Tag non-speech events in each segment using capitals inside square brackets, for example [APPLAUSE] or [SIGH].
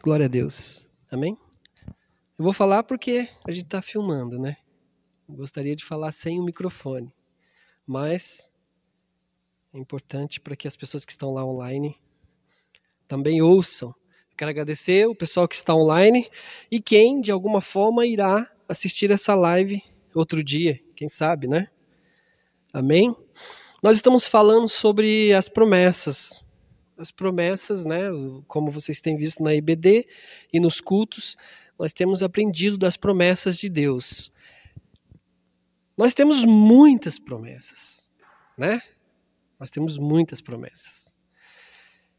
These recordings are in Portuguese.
Glória a Deus. Amém? Eu vou falar porque a gente está filmando, né? gostaria de falar sem o microfone, mas é importante para que as pessoas que estão lá online também ouçam. Quero agradecer o pessoal que está online e quem de alguma forma irá assistir essa live outro dia, quem sabe, né? Amém? Nós estamos falando sobre as promessas. As promessas, né? Como vocês têm visto na IBD e nos cultos, nós temos aprendido das promessas de Deus. Nós temos muitas promessas, né? Nós temos muitas promessas.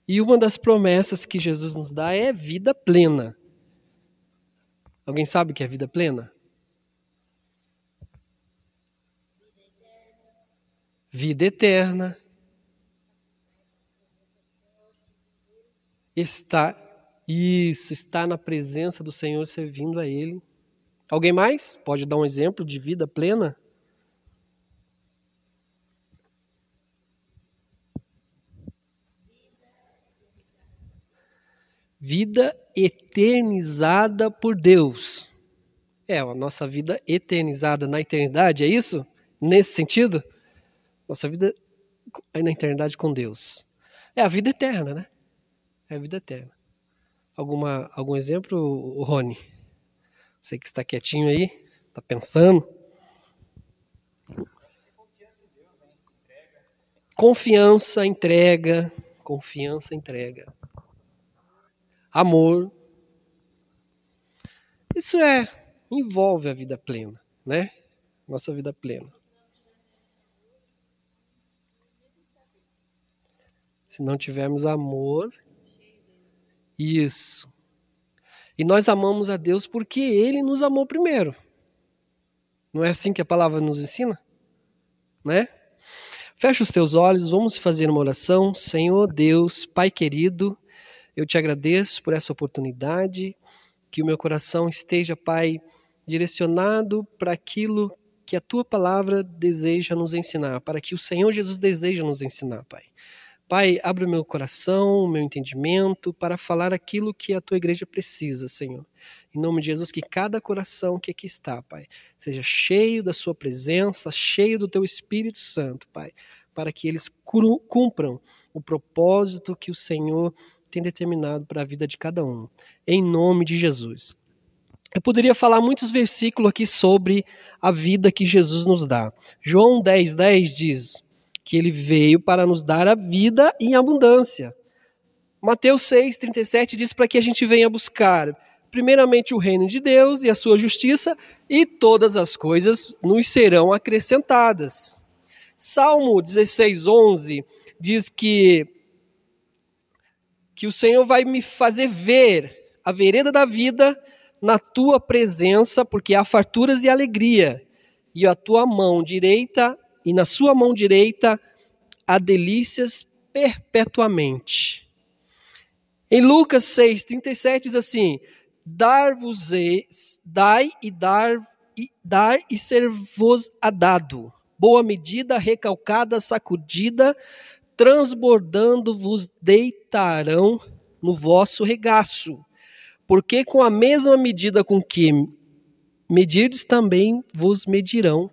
E uma das promessas que Jesus nos dá é vida plena. Alguém sabe o que é vida plena? Vida eterna. Está isso, está na presença do Senhor servindo a ele. Alguém mais? Pode dar um exemplo de vida plena? vida eternizada por Deus. É, a nossa vida eternizada na eternidade, é isso? Nesse sentido? Nossa vida na eternidade com Deus. É a vida eterna, né? É a vida eterna. Alguma, algum exemplo, Rony? Você que está quietinho aí, está pensando. Confiança, entrega. Confiança, entrega amor. Isso é envolve a vida plena, né? Nossa vida plena. Se não tivermos amor, isso. E nós amamos a Deus porque Ele nos amou primeiro. Não é assim que a palavra nos ensina? Né? Fecha os teus olhos, vamos fazer uma oração. Senhor Deus, Pai querido, eu te agradeço por essa oportunidade, que o meu coração esteja, Pai, direcionado para aquilo que a tua palavra deseja nos ensinar, para que o Senhor Jesus deseja nos ensinar, Pai. Pai, abre o meu coração, o meu entendimento para falar aquilo que a tua igreja precisa, Senhor. Em nome de Jesus, que cada coração que aqui está, Pai, seja cheio da sua presença, cheio do teu Espírito Santo, Pai, para que eles cumpram o propósito que o Senhor tem determinado para a vida de cada um. Em nome de Jesus. Eu poderia falar muitos versículos aqui sobre a vida que Jesus nos dá. João 10, 10 diz que ele veio para nos dar a vida em abundância. Mateus 6, 37 diz para que a gente venha buscar primeiramente o reino de Deus e a sua justiça, e todas as coisas nos serão acrescentadas. Salmo 16, 11 diz que que o Senhor vai me fazer ver a vereda da vida na tua presença, porque há farturas e alegria, e a tua mão direita, e na sua mão direita há delícias perpetuamente. Em Lucas 6, 37 diz assim: Dar-vos, dai e dar e dar e ser-vos a dado. Boa medida, recalcada, sacudida, transbordando vos deitarão no vosso regaço, porque com a mesma medida com que medirdes também vos medirão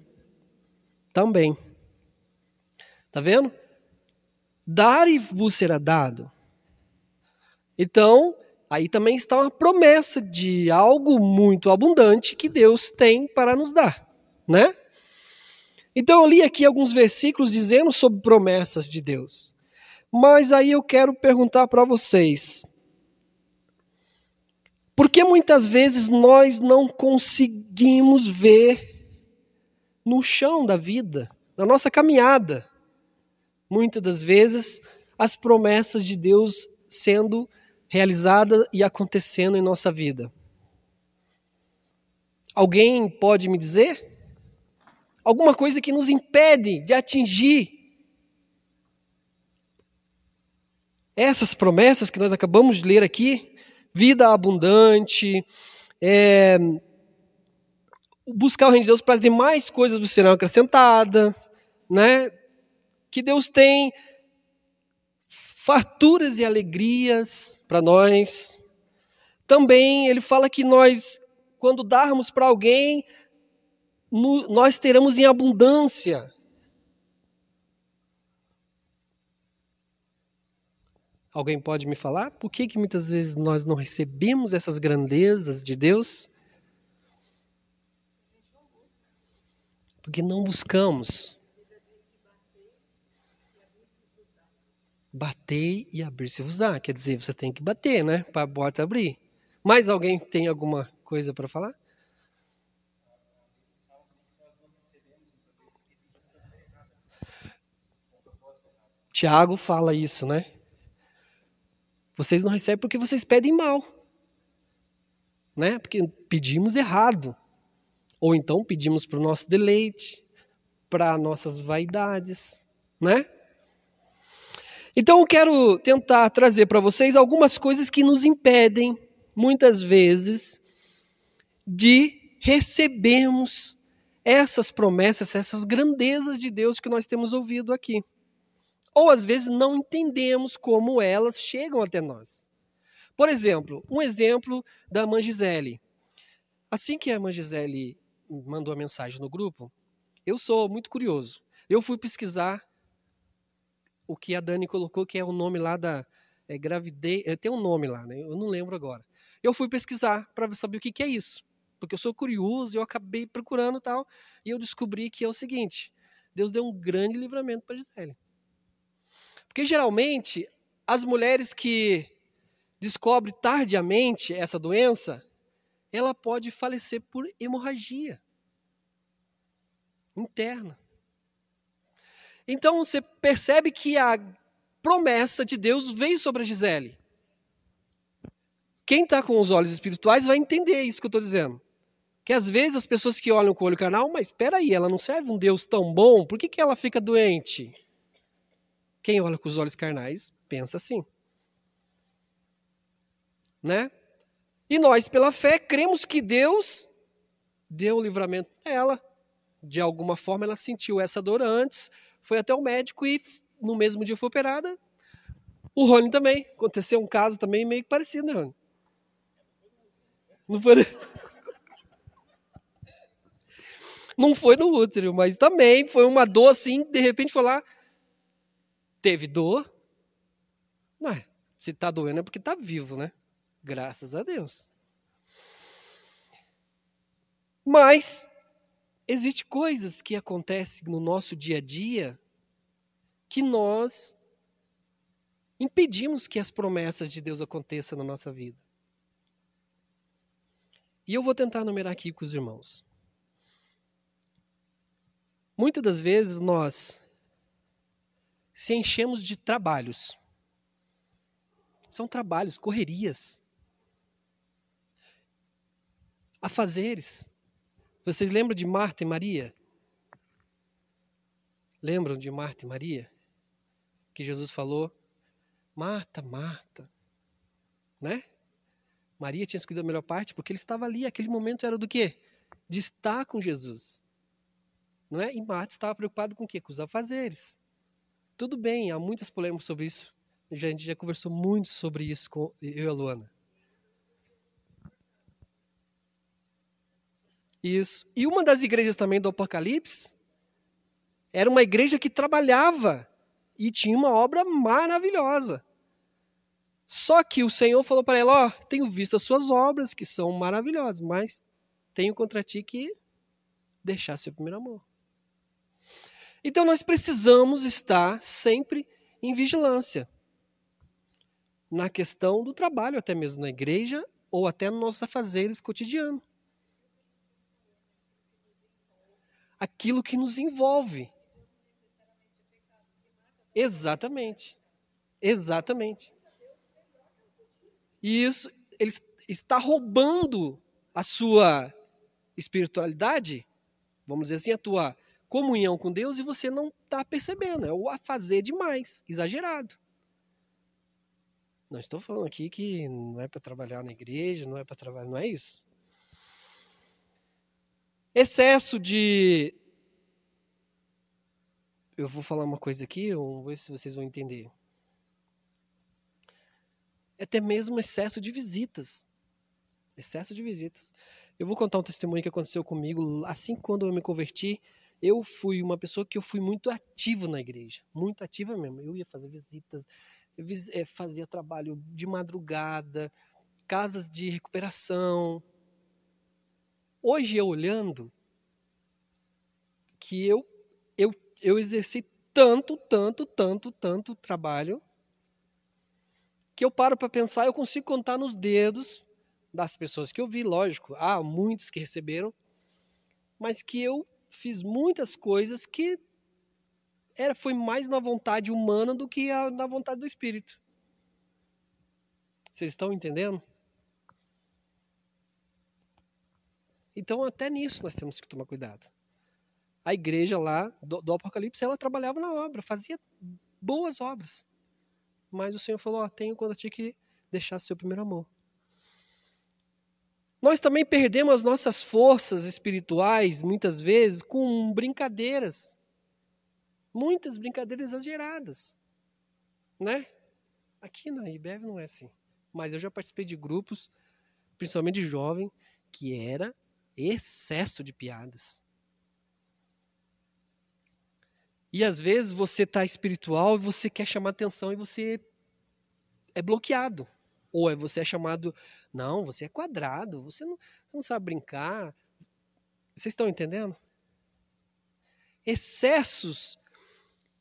também. Tá vendo? Dar e vos será dado. Então, aí também está uma promessa de algo muito abundante que Deus tem para nos dar, né? Então eu li aqui alguns versículos dizendo sobre promessas de Deus. Mas aí eu quero perguntar para vocês: por que muitas vezes nós não conseguimos ver no chão da vida, na nossa caminhada, muitas das vezes as promessas de Deus sendo realizadas e acontecendo em nossa vida? Alguém pode me dizer? alguma coisa que nos impede de atingir essas promessas que nós acabamos de ler aqui, vida abundante, é, buscar o reino de Deus para as demais coisas do serão acrescentadas, né? Que Deus tem farturas e alegrias para nós, Também ele fala que nós, quando darmos para alguém, nós teremos em abundância. Alguém pode me falar por que, que muitas vezes nós não recebemos essas grandezas de Deus? Porque não buscamos. Bater e abrir-se-vos-á. Quer dizer, você tem que bater, né? Para a porta abrir. Mais alguém tem alguma coisa para falar? Tiago fala isso, né? Vocês não recebem porque vocês pedem mal. Né? Porque pedimos errado. Ou então pedimos para o nosso deleite, para nossas vaidades, né? Então eu quero tentar trazer para vocês algumas coisas que nos impedem, muitas vezes, de recebermos essas promessas, essas grandezas de Deus que nós temos ouvido aqui. Ou às vezes não entendemos como elas chegam até nós. Por exemplo, um exemplo da irmã Gisele. Assim que a irmã Gisele mandou a mensagem no grupo, eu sou muito curioso. Eu fui pesquisar o que a Dani colocou, que é o nome lá da é, gravidez. É, tem um nome lá, né? Eu não lembro agora. Eu fui pesquisar para saber o que, que é isso. Porque eu sou curioso eu acabei procurando tal. E eu descobri que é o seguinte: Deus deu um grande livramento para Gisele. Porque geralmente as mulheres que descobrem tardiamente essa doença, ela pode falecer por hemorragia interna. Então você percebe que a promessa de Deus veio sobre a Gisele. Quem está com os olhos espirituais vai entender isso que eu estou dizendo. Que às vezes as pessoas que olham com o olho carnal, mas espera aí, ela não serve um Deus tão bom, por que, que ela fica doente? Quem olha com os olhos carnais pensa assim. Né? E nós, pela fé, cremos que Deus deu o livramento a ela. De alguma forma, ela sentiu essa dor antes, foi até o médico e no mesmo dia foi operada. O Rony também. Aconteceu um caso também meio parecido, né, Rony? Não foi... [LAUGHS] Não foi no útero, mas também foi uma dor assim, de repente foi lá, teve dor. Não é, se tá doendo é porque tá vivo, né? Graças a Deus. Mas existem coisas que acontecem no nosso dia a dia que nós impedimos que as promessas de Deus aconteçam na nossa vida. E eu vou tentar numerar aqui com os irmãos. Muitas das vezes nós se enchemos de trabalhos. São trabalhos, correrias afazeres. Vocês lembram de Marta e Maria? Lembram de Marta e Maria? Que Jesus falou: Marta, Marta, né? Maria tinha escolhido a melhor parte porque ele estava ali. Aquele momento era do quê? De estar com Jesus. Não é? E Marta estava preocupado com o quê? Com os afazeres. Tudo bem, há muitas polêmicas sobre isso. A gente já conversou muito sobre isso com eu e a Luana. Isso. E uma das igrejas também do Apocalipse era uma igreja que trabalhava e tinha uma obra maravilhosa. Só que o Senhor falou para ela: Ó, oh, tenho visto as suas obras, que são maravilhosas, mas tenho contra ti que deixar seu primeiro amor. Então nós precisamos estar sempre em vigilância na questão do trabalho, até mesmo na igreja ou até nos nossos afazeres cotidianos. Aquilo que nos envolve. Exatamente. Exatamente. E isso ele está roubando a sua espiritualidade, vamos dizer assim, a tua comunhão com Deus e você não está percebendo. É o a fazer demais, exagerado. Não estou falando aqui que não é para trabalhar na igreja, não é para trabalhar, não é isso. Excesso de. Eu vou falar uma coisa aqui, vamos ver se vocês vão entender. É até mesmo excesso de visitas. Excesso de visitas. Eu vou contar um testemunho que aconteceu comigo assim quando eu me converti. Eu fui uma pessoa que eu fui muito ativo na igreja, muito ativa mesmo. Eu ia fazer visitas, eu eh, fazia trabalho de madrugada, casas de recuperação. Hoje eu olhando que eu eu eu exerci tanto, tanto, tanto, tanto trabalho que eu paro para pensar, eu consigo contar nos dedos das pessoas que eu vi, lógico, há muitos que receberam, mas que eu fiz muitas coisas que era foi mais na vontade humana do que a, na vontade do espírito. Vocês estão entendendo? Então até nisso nós temos que tomar cuidado. A igreja lá do, do Apocalipse ela trabalhava na obra, fazia boas obras, mas o Senhor falou: ó, tenho quando eu tinha que deixar seu primeiro amor. Nós também perdemos as nossas forças espirituais, muitas vezes, com brincadeiras. Muitas brincadeiras exageradas. Né? Aqui na IBEV não é assim. Mas eu já participei de grupos, principalmente de jovem, que era excesso de piadas. E às vezes você está espiritual e você quer chamar atenção e você é bloqueado. Ou é você é chamado, não, você é quadrado, você não, você não sabe brincar. Vocês estão entendendo? Excessos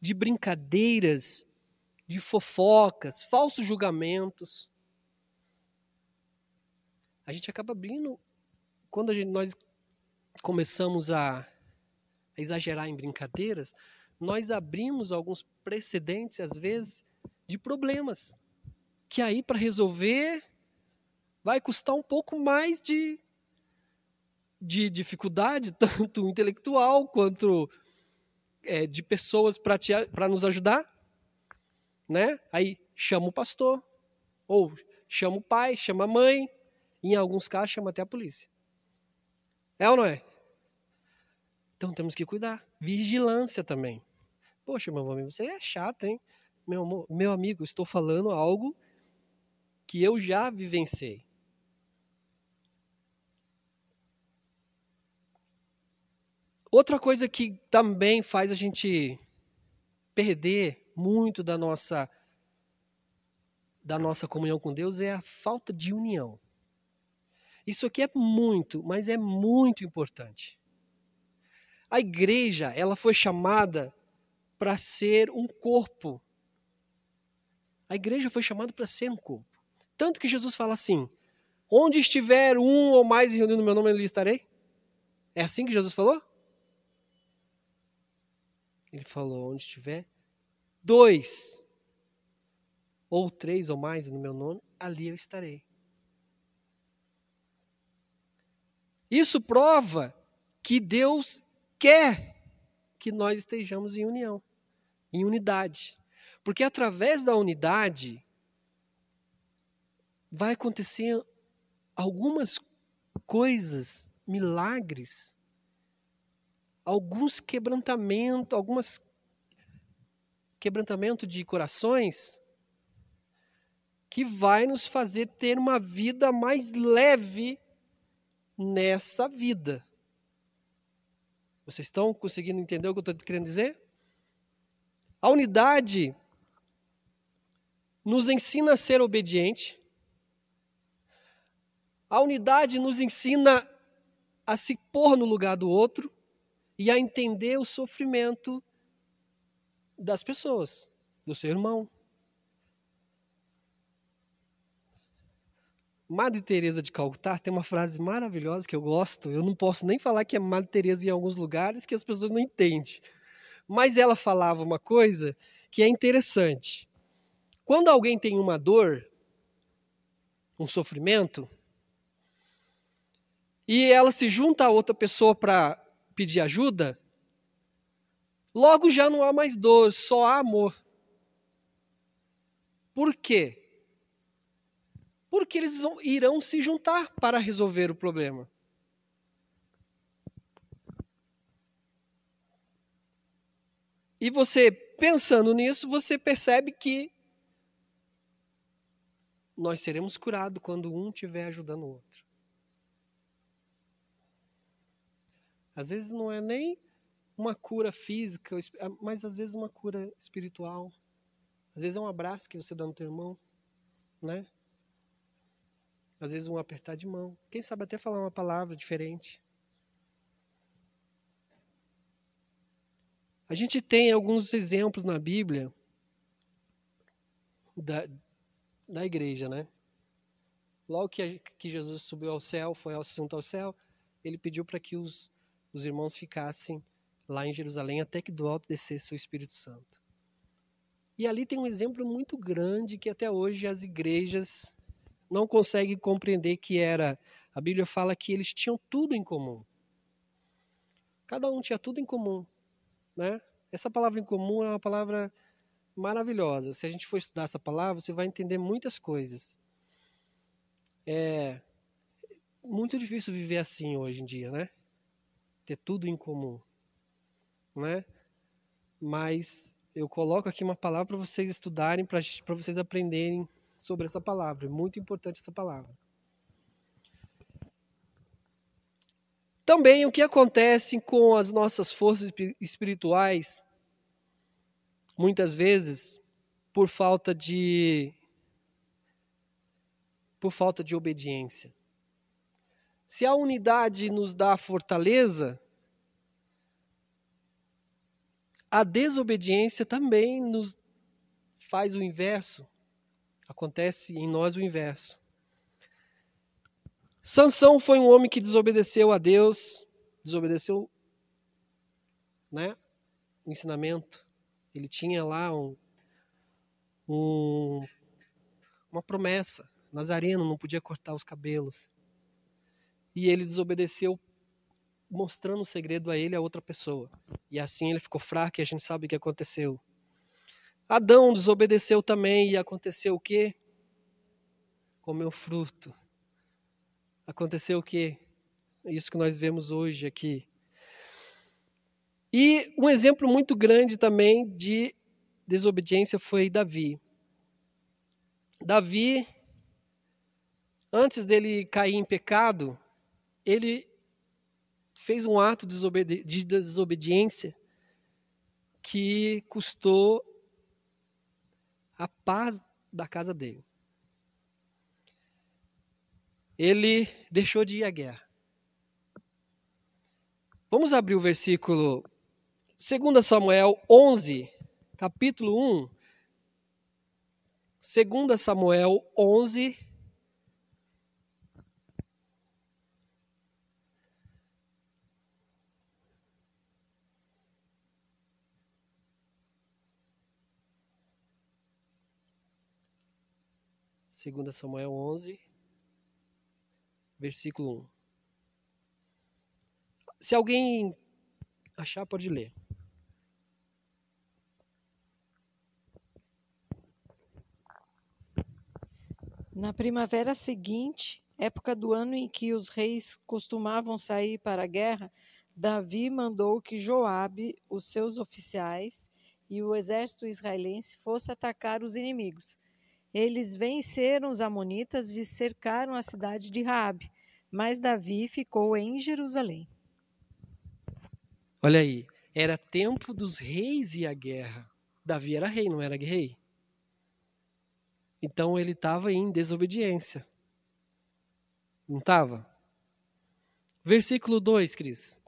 de brincadeiras, de fofocas, falsos julgamentos. A gente acaba abrindo, quando gente, nós começamos a, a exagerar em brincadeiras, nós abrimos alguns precedentes, às vezes, de problemas que aí para resolver vai custar um pouco mais de, de dificuldade, [LAUGHS] tanto intelectual quanto é, de pessoas para nos ajudar. Né? Aí chama o pastor, ou chama o pai, chama a mãe, em alguns casos chama até a polícia. É ou não é? Então temos que cuidar. Vigilância também. Poxa, meu amigo, você é chato, hein? Meu, meu amigo, estou falando algo que eu já vivenciei. Outra coisa que também faz a gente perder muito da nossa da nossa comunhão com Deus é a falta de união. Isso aqui é muito, mas é muito importante. A igreja, ela foi chamada para ser um corpo. A igreja foi chamada para ser um corpo. Tanto que Jesus fala assim: onde estiver um ou mais reunido no meu nome, ali estarei. É assim que Jesus falou? Ele falou: onde estiver dois ou três ou mais no meu nome, ali eu estarei. Isso prova que Deus quer que nós estejamos em união, em unidade. Porque através da unidade vai acontecer algumas coisas, milagres, alguns quebrantamentos, algumas quebrantamento de corações que vai nos fazer ter uma vida mais leve nessa vida. Vocês estão conseguindo entender o que eu estou querendo dizer? A unidade nos ensina a ser obediente, a unidade nos ensina a se pôr no lugar do outro e a entender o sofrimento das pessoas, do seu irmão. Madre Teresa de Calcutá tem uma frase maravilhosa que eu gosto. Eu não posso nem falar que é Madre Teresa em alguns lugares que as pessoas não entendem. Mas ela falava uma coisa que é interessante. Quando alguém tem uma dor, um sofrimento, e ela se junta a outra pessoa para pedir ajuda, logo já não há mais dor, só há amor. Por quê? porque eles irão se juntar para resolver o problema. E você, pensando nisso, você percebe que nós seremos curados quando um estiver ajudando o outro. Às vezes não é nem uma cura física, mas às vezes uma cura espiritual. Às vezes é um abraço que você dá no teu irmão, né? Às vezes um apertar de mão. Quem sabe até falar uma palavra diferente. A gente tem alguns exemplos na Bíblia da, da igreja, né? Logo que, que Jesus subiu ao céu, foi assunto ao céu, ele pediu para que os, os irmãos ficassem lá em Jerusalém até que do alto descesse o Espírito Santo. E ali tem um exemplo muito grande que até hoje as igrejas não conseguem compreender que era. A Bíblia fala que eles tinham tudo em comum. Cada um tinha tudo em comum, né? Essa palavra em comum é uma palavra maravilhosa. Se a gente for estudar essa palavra, você vai entender muitas coisas. É muito difícil viver assim hoje em dia, né? Ter tudo em comum, né? Mas eu coloco aqui uma palavra para vocês estudarem, para vocês aprenderem sobre essa palavra. Muito importante essa palavra. Também o que acontece com as nossas forças espirituais, muitas vezes por falta de por falta de obediência. Se a unidade nos dá fortaleza, a desobediência também nos faz o inverso. Acontece em nós o inverso. Sansão foi um homem que desobedeceu a Deus, desobedeceu né, o ensinamento. Ele tinha lá um, um, uma promessa. Nazareno não podia cortar os cabelos. E ele desobedeceu mostrando o segredo a ele a outra pessoa. E assim ele ficou fraco e a gente sabe o que aconteceu. Adão desobedeceu também e aconteceu o quê? Comeu fruto. Aconteceu o quê? Isso que nós vemos hoje aqui. E um exemplo muito grande também de desobediência foi Davi. Davi, antes dele cair em pecado, ele fez um ato de desobediência que custou a paz da casa dele. Ele deixou de ir à guerra. Vamos abrir o versículo 2 Samuel 11, capítulo 1. 2 Samuel 11, Segunda Samuel 11, versículo 1. Se alguém achar, pode ler. Na primavera seguinte, época do ano em que os reis costumavam sair para a guerra, Davi mandou que Joabe, os seus oficiais e o exército israelense fosse atacar os inimigos. Eles venceram os amonitas e cercaram a cidade de Raabe, mas Davi ficou em Jerusalém. Olha aí, era tempo dos reis e a guerra. Davi era rei, não era rei? Então ele estava em desobediência. Não estava? Versículo 2, Cris.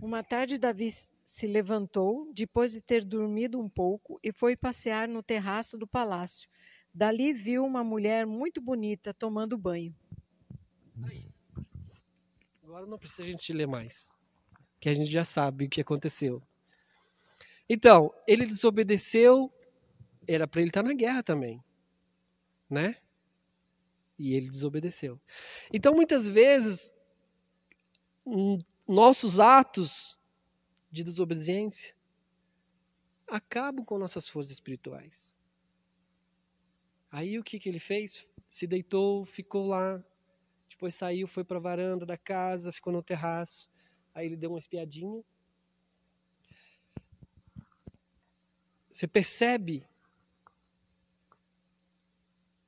Uma tarde Davi se levantou, depois de ter dormido um pouco, e foi passear no terraço do palácio. Dali viu uma mulher muito bonita tomando banho. Aí. Agora não precisa a gente ler mais, que a gente já sabe o que aconteceu. Então, ele desobedeceu, era para ele estar na guerra também, né? E ele desobedeceu. Então, muitas vezes, nossos atos de desobediência acabam com nossas forças espirituais. Aí o que, que ele fez? Se deitou, ficou lá, depois saiu, foi para a varanda da casa, ficou no terraço. Aí ele deu uma espiadinha. Você percebe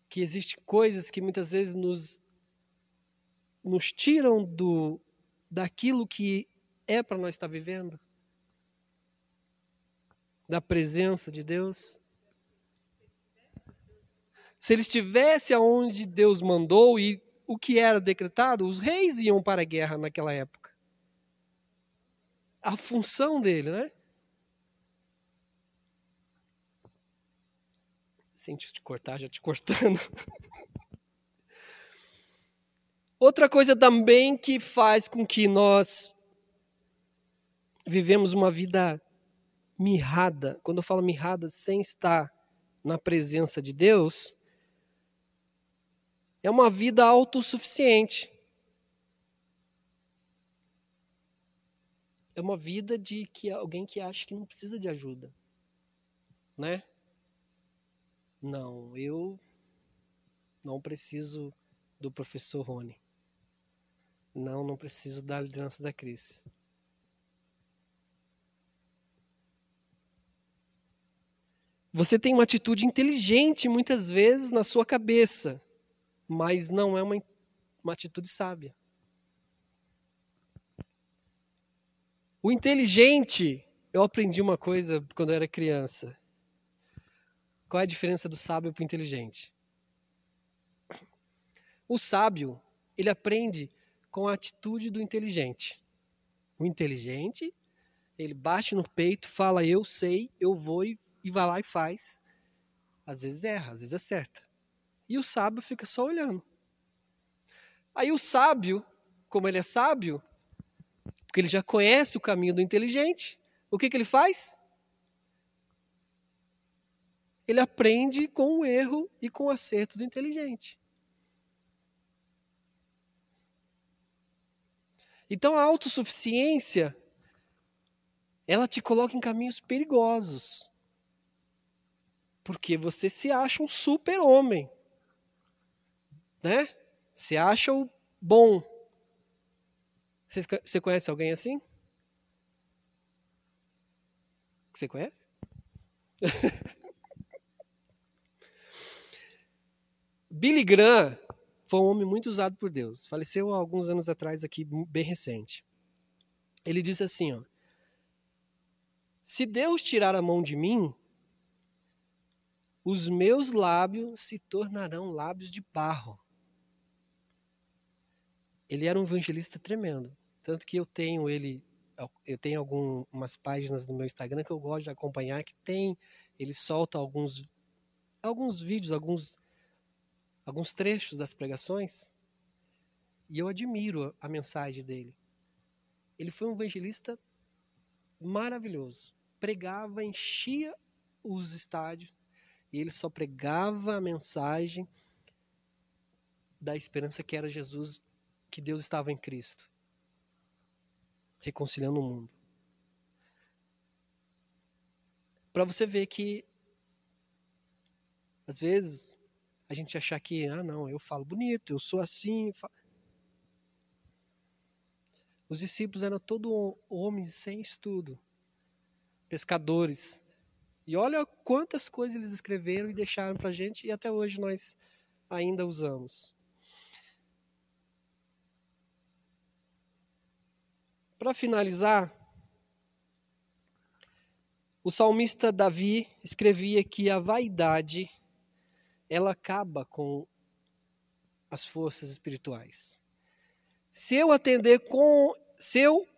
que existem coisas que muitas vezes nos nos tiram do daquilo que é para nós estar vivendo? Da presença de Deus? Se ele estivesse aonde Deus mandou e o que era decretado, os reis iam para a guerra naquela época. A função dele, né? Sem te cortar, já te cortando. [LAUGHS] Outra coisa também que faz com que nós vivemos uma vida mirrada, quando eu falo mirrada, sem estar na presença de Deus, é uma vida autossuficiente. É uma vida de que alguém que acha que não precisa de ajuda, né? Não, eu não preciso do professor Rony. Não, não preciso da liderança da Cris. Você tem uma atitude inteligente muitas vezes na sua cabeça, mas não é uma, uma atitude sábia. O inteligente, eu aprendi uma coisa quando eu era criança. Qual é a diferença do sábio para o inteligente? O sábio, ele aprende com a atitude do inteligente. O inteligente, ele bate no peito, fala eu sei, eu vou e, e vai lá e faz. Às vezes erra, às vezes acerta. E o sábio fica só olhando. Aí o sábio, como ele é sábio, porque ele já conhece o caminho do inteligente, o que, que ele faz? Ele aprende com o erro e com o acerto do inteligente. Então a autossuficiência ela te coloca em caminhos perigosos. Porque você se acha um super-homem. Né? Se acha o bom. Você, conhece alguém assim? Você conhece? [LAUGHS] Billy Graham foi um homem muito usado por Deus. Faleceu há alguns anos atrás aqui, bem recente. Ele disse assim, ó: Se Deus tirar a mão de mim, os meus lábios se tornarão lábios de barro. Ele era um evangelista tremendo, tanto que eu tenho ele eu tenho algumas páginas no meu Instagram que eu gosto de acompanhar que tem ele solta alguns alguns vídeos, alguns alguns trechos das pregações e eu admiro a mensagem dele. Ele foi um evangelista maravilhoso. Pregava, enchia os estádios e ele só pregava a mensagem da esperança que era Jesus, que Deus estava em Cristo, reconciliando o mundo. Para você ver que às vezes a gente achar que, ah, não, eu falo bonito, eu sou assim. Os discípulos eram todos homens sem estudo, pescadores. E olha quantas coisas eles escreveram e deixaram para a gente, e até hoje nós ainda usamos. Para finalizar, o salmista Davi escrevia que a vaidade ela acaba com as forças espirituais. Se eu atender com se eu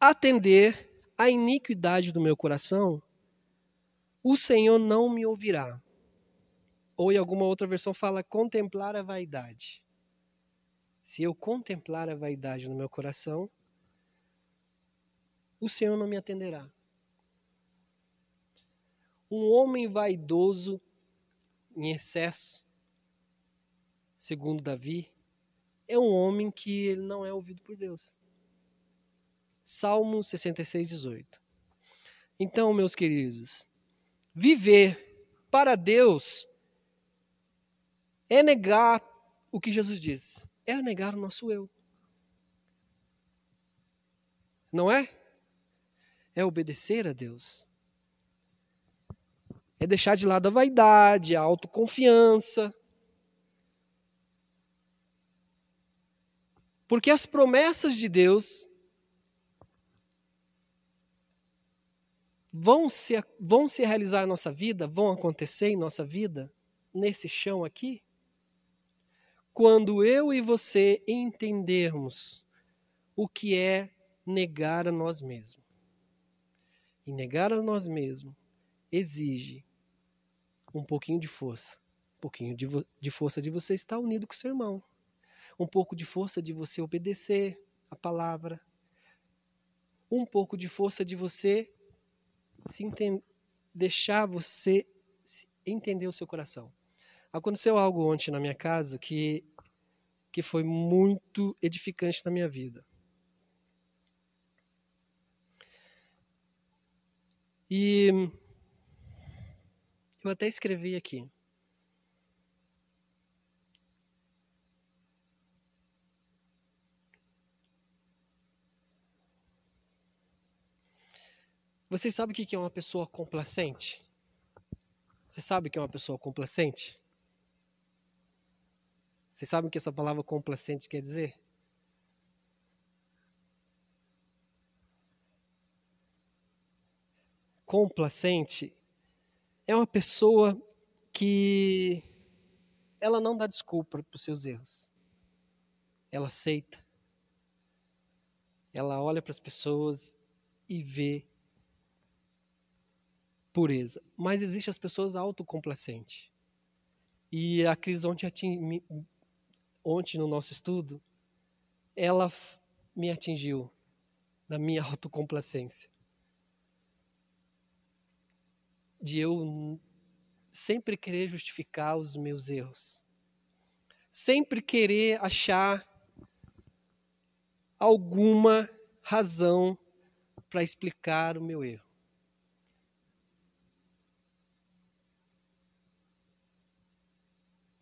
atender à iniquidade do meu coração, o Senhor não me ouvirá. Ou em alguma outra versão fala contemplar a vaidade. Se eu contemplar a vaidade no meu coração, o Senhor não me atenderá. Um homem vaidoso em excesso, segundo Davi, é um homem que ele não é ouvido por Deus. Salmo 66, 18. Então, meus queridos, viver para Deus é negar o que Jesus disse, é negar o nosso eu. Não é? É obedecer a Deus é deixar de lado a vaidade, a autoconfiança. Porque as promessas de Deus vão se, vão se realizar em nossa vida, vão acontecer em nossa vida, nesse chão aqui, quando eu e você entendermos o que é negar a nós mesmos. E negar a nós mesmos exige um pouquinho de força. Um pouquinho de, de força de você estar unido com seu irmão. Um pouco de força de você obedecer a palavra. Um pouco de força de você se deixar você entender o seu coração. Aconteceu algo ontem na minha casa que, que foi muito edificante na minha vida. E eu até escrevi aqui. Vocês sabem o que é uma pessoa complacente? Você sabe o que é uma pessoa complacente? Vocês sabem o que essa palavra complacente quer dizer? Complacente é uma pessoa que ela não dá desculpa para os seus erros. Ela aceita. Ela olha para as pessoas e vê pureza. Mas existem as pessoas autocomplacentes. E a Cris ontem, ontem no nosso estudo, ela me atingiu na minha [LAUGHS] autocomplacência. De eu sempre querer justificar os meus erros. Sempre querer achar alguma razão para explicar o meu erro.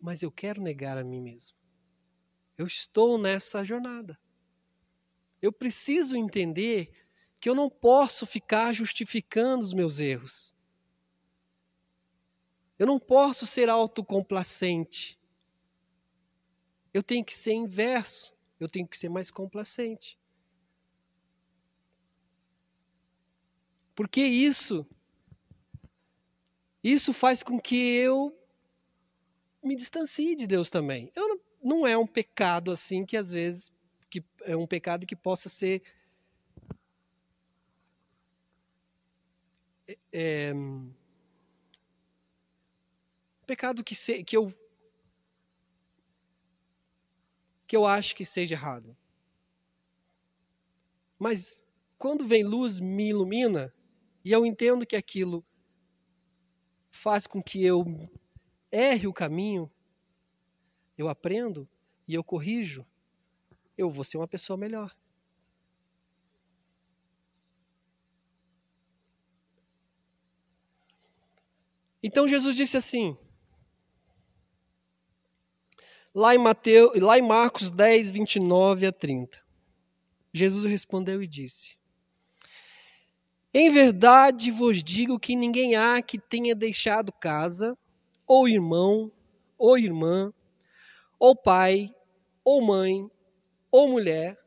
Mas eu quero negar a mim mesmo. Eu estou nessa jornada. Eu preciso entender que eu não posso ficar justificando os meus erros. Eu não posso ser autocomplacente. Eu tenho que ser inverso. Eu tenho que ser mais complacente. Porque isso isso faz com que eu me distancie de Deus também. Eu não, não é um pecado assim que às vezes que é um pecado que possa ser é, é pecado que, se, que eu que eu acho que seja errado. Mas quando vem luz me ilumina e eu entendo que aquilo faz com que eu erre o caminho, eu aprendo e eu corrijo, eu vou ser uma pessoa melhor. Então Jesus disse assim, lá em, Mateus, lá em Marcos 10, 29 a 30. Jesus respondeu e disse: Em verdade vos digo que ninguém há que tenha deixado casa, ou irmão, ou irmã, ou pai, ou mãe, ou mulher,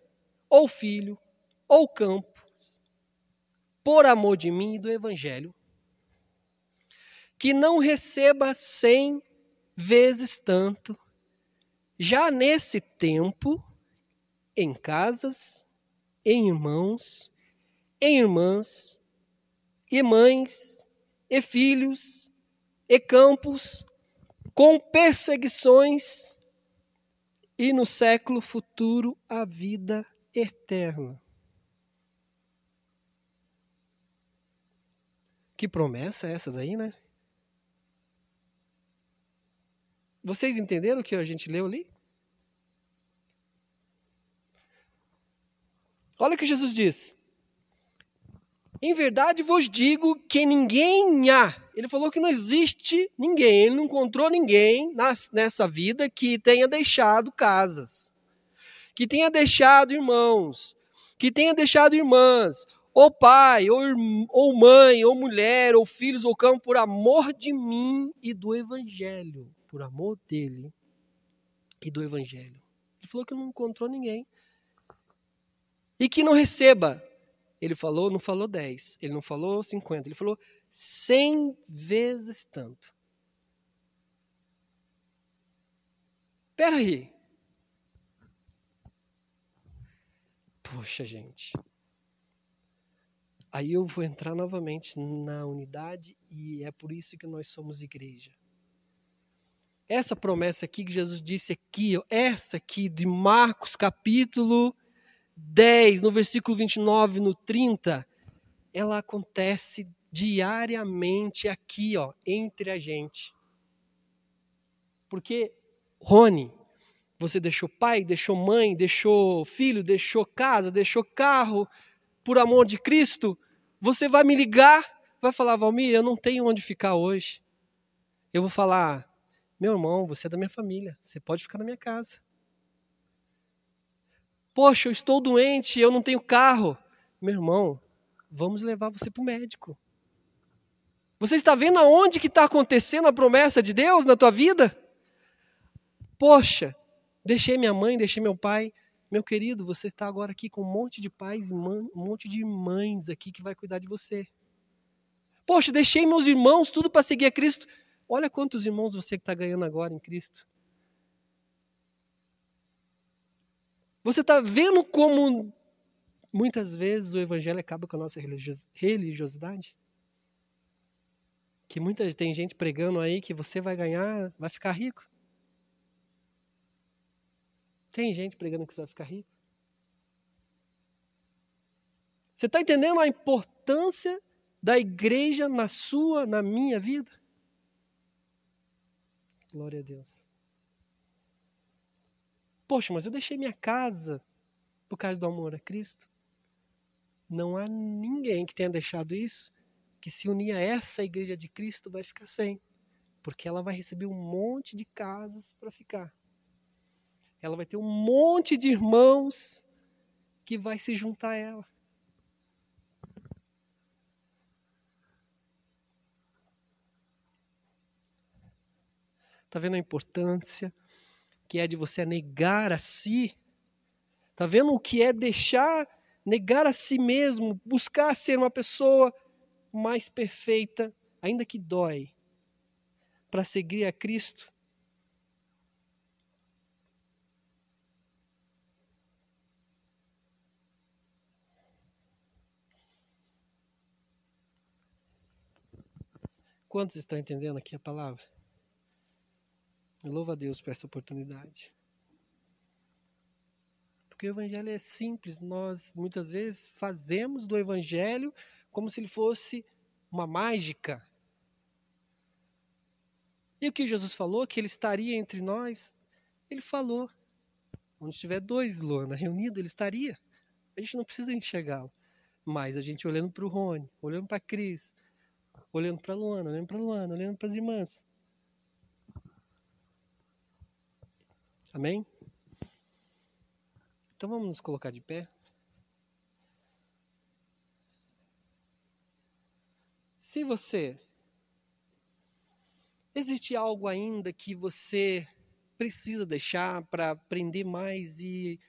ou filho, ou campo, por amor de mim e do Evangelho, que não receba cem vezes tanto, já nesse tempo, em casas, em irmãos, em irmãs, e mães, e filhos, e campos com perseguições e no século futuro a vida eterna. Que promessa é essa daí, né? Vocês entenderam o que a gente leu ali? Olha o que Jesus diz. Em verdade vos digo que ninguém há. Ele falou que não existe ninguém, ele não encontrou ninguém nessa vida que tenha deixado casas, que tenha deixado irmãos, que tenha deixado irmãs, ou pai, ou, ou mãe, ou mulher, ou filhos, ou campo, por amor de mim e do Evangelho. Por amor dele e do Evangelho. Ele falou que não encontrou ninguém e que não receba. Ele falou, não falou 10, ele não falou 50, ele falou 100 vezes tanto. Espera aí. Poxa, gente. Aí eu vou entrar novamente na unidade e é por isso que nós somos igreja. Essa promessa aqui que Jesus disse aqui, essa aqui de Marcos capítulo 10, no versículo 29, no 30, ela acontece diariamente aqui, ó, entre a gente. Porque, Rony, você deixou pai, deixou mãe, deixou filho, deixou casa, deixou carro, por amor de Cristo, você vai me ligar, vai falar, Valmir, eu não tenho onde ficar hoje. Eu vou falar, meu irmão, você é da minha família, você pode ficar na minha casa. Poxa, eu estou doente, eu não tenho carro. Meu irmão, vamos levar você para o médico. Você está vendo aonde que está acontecendo a promessa de Deus na tua vida? Poxa, deixei minha mãe, deixei meu pai. Meu querido, você está agora aqui com um monte de pais e um monte de mães aqui que vai cuidar de você. Poxa, deixei meus irmãos tudo para seguir a Cristo. Olha quantos irmãos você está ganhando agora em Cristo. Você está vendo como muitas vezes o Evangelho acaba com a nossa religiosidade? Que muita tem gente pregando aí que você vai ganhar, vai ficar rico. Tem gente pregando que você vai ficar rico. Você está entendendo a importância da igreja na sua, na minha vida? Glória a Deus. Poxa, mas eu deixei minha casa por causa do amor a Cristo. Não há ninguém que tenha deixado isso que se unir a essa igreja de Cristo vai ficar sem, porque ela vai receber um monte de casas para ficar ela vai ter um monte de irmãos que vai se juntar a ela. Está vendo a importância que é de você negar a si? Está vendo o que é deixar, negar a si mesmo, buscar ser uma pessoa mais perfeita, ainda que dói, para seguir a Cristo? Quantos estão entendendo aqui a palavra? Eu louvo a Deus por essa oportunidade. Porque o Evangelho é simples, nós muitas vezes fazemos do Evangelho como se ele fosse uma mágica. E o que Jesus falou, que ele estaria entre nós, ele falou. Onde tiver dois, Luana, reunido, ele estaria. A gente não precisa enxergá-lo. Mas a gente olhando para o Rony, olhando para a Cris, olhando para Luana, olhando para Luana, olhando para as irmãs. Amém? Então vamos nos colocar de pé. Se você existe algo ainda que você precisa deixar para aprender mais e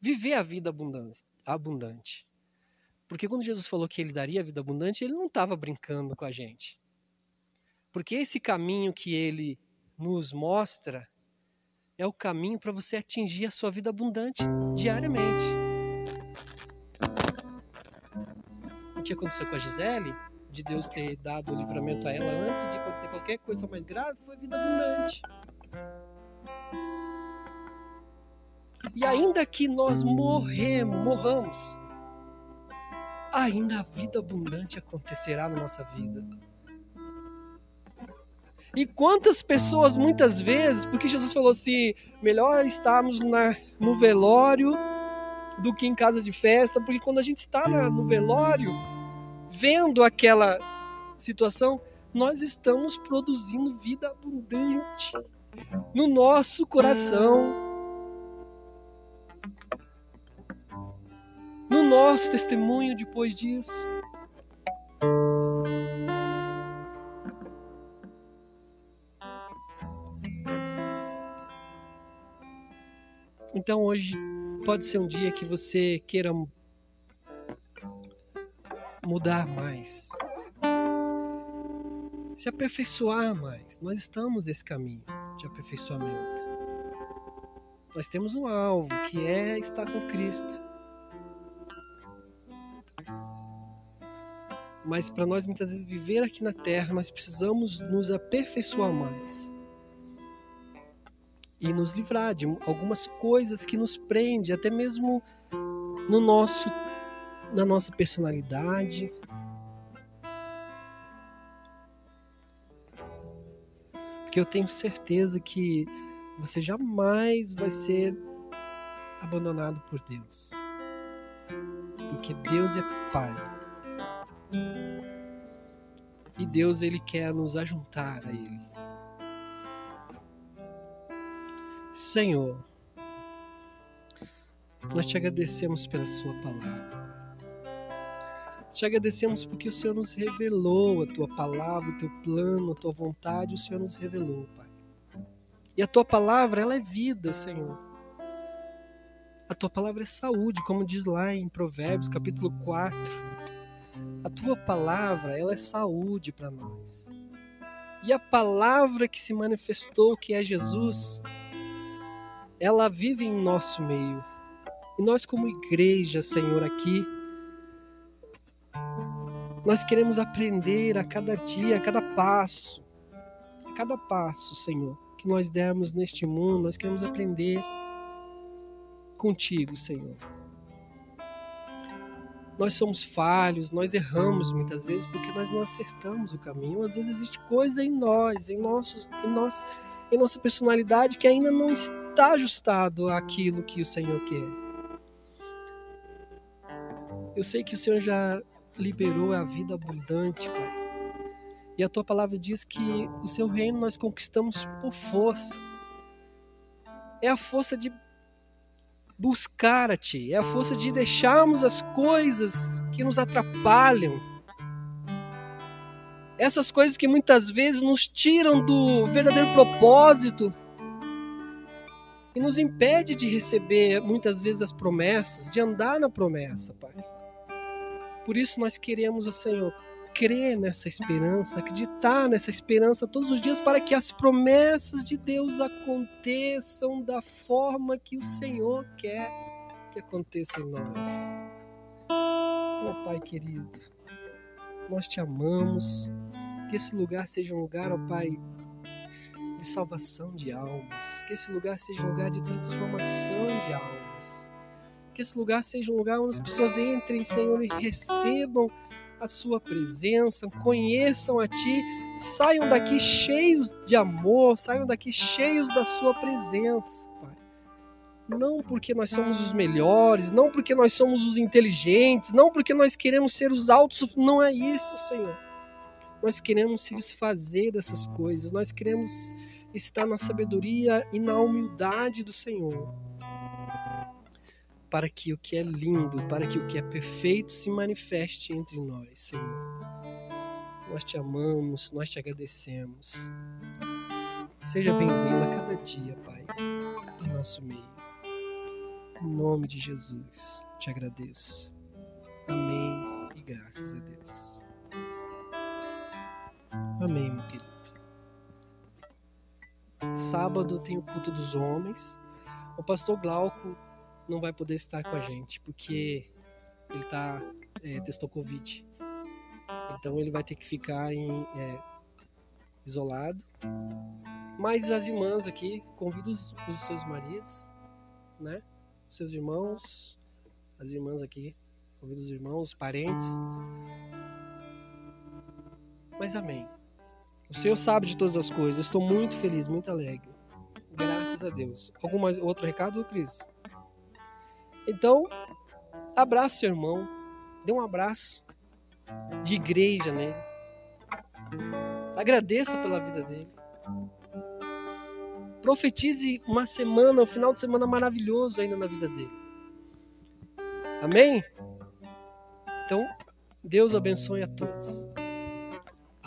viver a vida abundante. Porque quando Jesus falou que ele daria a vida abundante, ele não estava brincando com a gente. Porque esse caminho que ele nos mostra é o caminho para você atingir a sua vida abundante diariamente. O que aconteceu com a Gisele, de Deus ter dado o livramento a ela antes de acontecer qualquer coisa mais grave, foi vida abundante. E ainda que nós morremos, morramos, ainda a vida abundante acontecerá na nossa vida. E quantas pessoas, muitas vezes, porque Jesus falou assim: melhor estarmos na, no velório do que em casa de festa, porque quando a gente está na, no velório, vendo aquela situação, nós estamos produzindo vida abundante no nosso coração. no nosso testemunho depois disso. Então hoje pode ser um dia que você queira mudar mais, se aperfeiçoar mais. Nós estamos nesse caminho de aperfeiçoamento. Nós temos um alvo que é estar com Cristo. Mas para nós muitas vezes viver aqui na terra, nós precisamos nos aperfeiçoar mais. E nos livrar de algumas coisas que nos prendem, até mesmo no nosso na nossa personalidade. Porque eu tenho certeza que você jamais vai ser abandonado por Deus. Porque Deus é Pai. E Deus ele quer nos ajuntar a ele. Senhor, nós te agradecemos pela sua palavra. Te agradecemos porque o Senhor nos revelou a tua palavra, o teu plano, a tua vontade, o Senhor nos revelou, Pai. E a tua palavra, ela é vida, Senhor. A tua palavra é saúde, como diz lá em Provérbios, capítulo 4. A tua palavra, ela é saúde para nós. E a palavra que se manifestou, que é Jesus, ela vive em nosso meio. E nós, como igreja, Senhor, aqui, nós queremos aprender a cada dia, a cada passo, a cada passo, Senhor, que nós dermos neste mundo, nós queremos aprender contigo, Senhor. Nós somos falhos, nós erramos muitas vezes porque nós não acertamos o caminho. Às vezes existe coisa em nós, em, nossos, em, nós, em nossa personalidade que ainda não está ajustado àquilo que o Senhor quer. Eu sei que o Senhor já liberou a vida abundante, Pai. E a tua palavra diz que o seu reino nós conquistamos por força. É a força de buscar a ti, é a força de deixarmos as coisas que nos atrapalham. Essas coisas que muitas vezes nos tiram do verdadeiro propósito e nos impede de receber muitas vezes as promessas, de andar na promessa, Pai. Por isso nós queremos, Senhor, crer nessa esperança, acreditar nessa esperança todos os dias para que as promessas de Deus aconteçam da forma que o Senhor quer que aconteça em nós. Oh Pai querido, nós te amamos. Que esse lugar seja um lugar, ó Pai, de salvação de almas. Que esse lugar seja um lugar de transformação de almas que esse lugar seja um lugar onde as pessoas entrem, Senhor, e recebam a sua presença, conheçam a Ti, saiam daqui cheios de amor, saiam daqui cheios da Sua presença, Pai. Não porque nós somos os melhores, não porque nós somos os inteligentes, não porque nós queremos ser os altos, não é isso, Senhor. Nós queremos se desfazer dessas coisas, nós queremos estar na sabedoria e na humildade do Senhor para que o que é lindo, para que o que é perfeito se manifeste entre nós, Senhor. Nós te amamos, nós te agradecemos. Seja bem-vindo a cada dia, Pai, em nosso meio. Em nome de Jesus, te agradeço. Amém e graças a Deus. Amém, meu querido. Sábado tem o culto dos homens. O pastor Glauco não vai poder estar com a gente, porque ele tá, é, testou Covid. Então ele vai ter que ficar em, é, isolado. Mas as irmãs aqui, convido os, os seus maridos, né? Os seus irmãos, as irmãs aqui, convido os irmãos, os parentes. Mas amém. O Senhor sabe de todas as coisas. Estou muito feliz, muito alegre. Graças a Deus. Algum outro recado, Cris? Então, abraça seu irmão, dê um abraço de igreja nele. Agradeça pela vida dele. Profetize uma semana, um final de semana maravilhoso ainda na vida dele. Amém? Então, Deus abençoe a todos.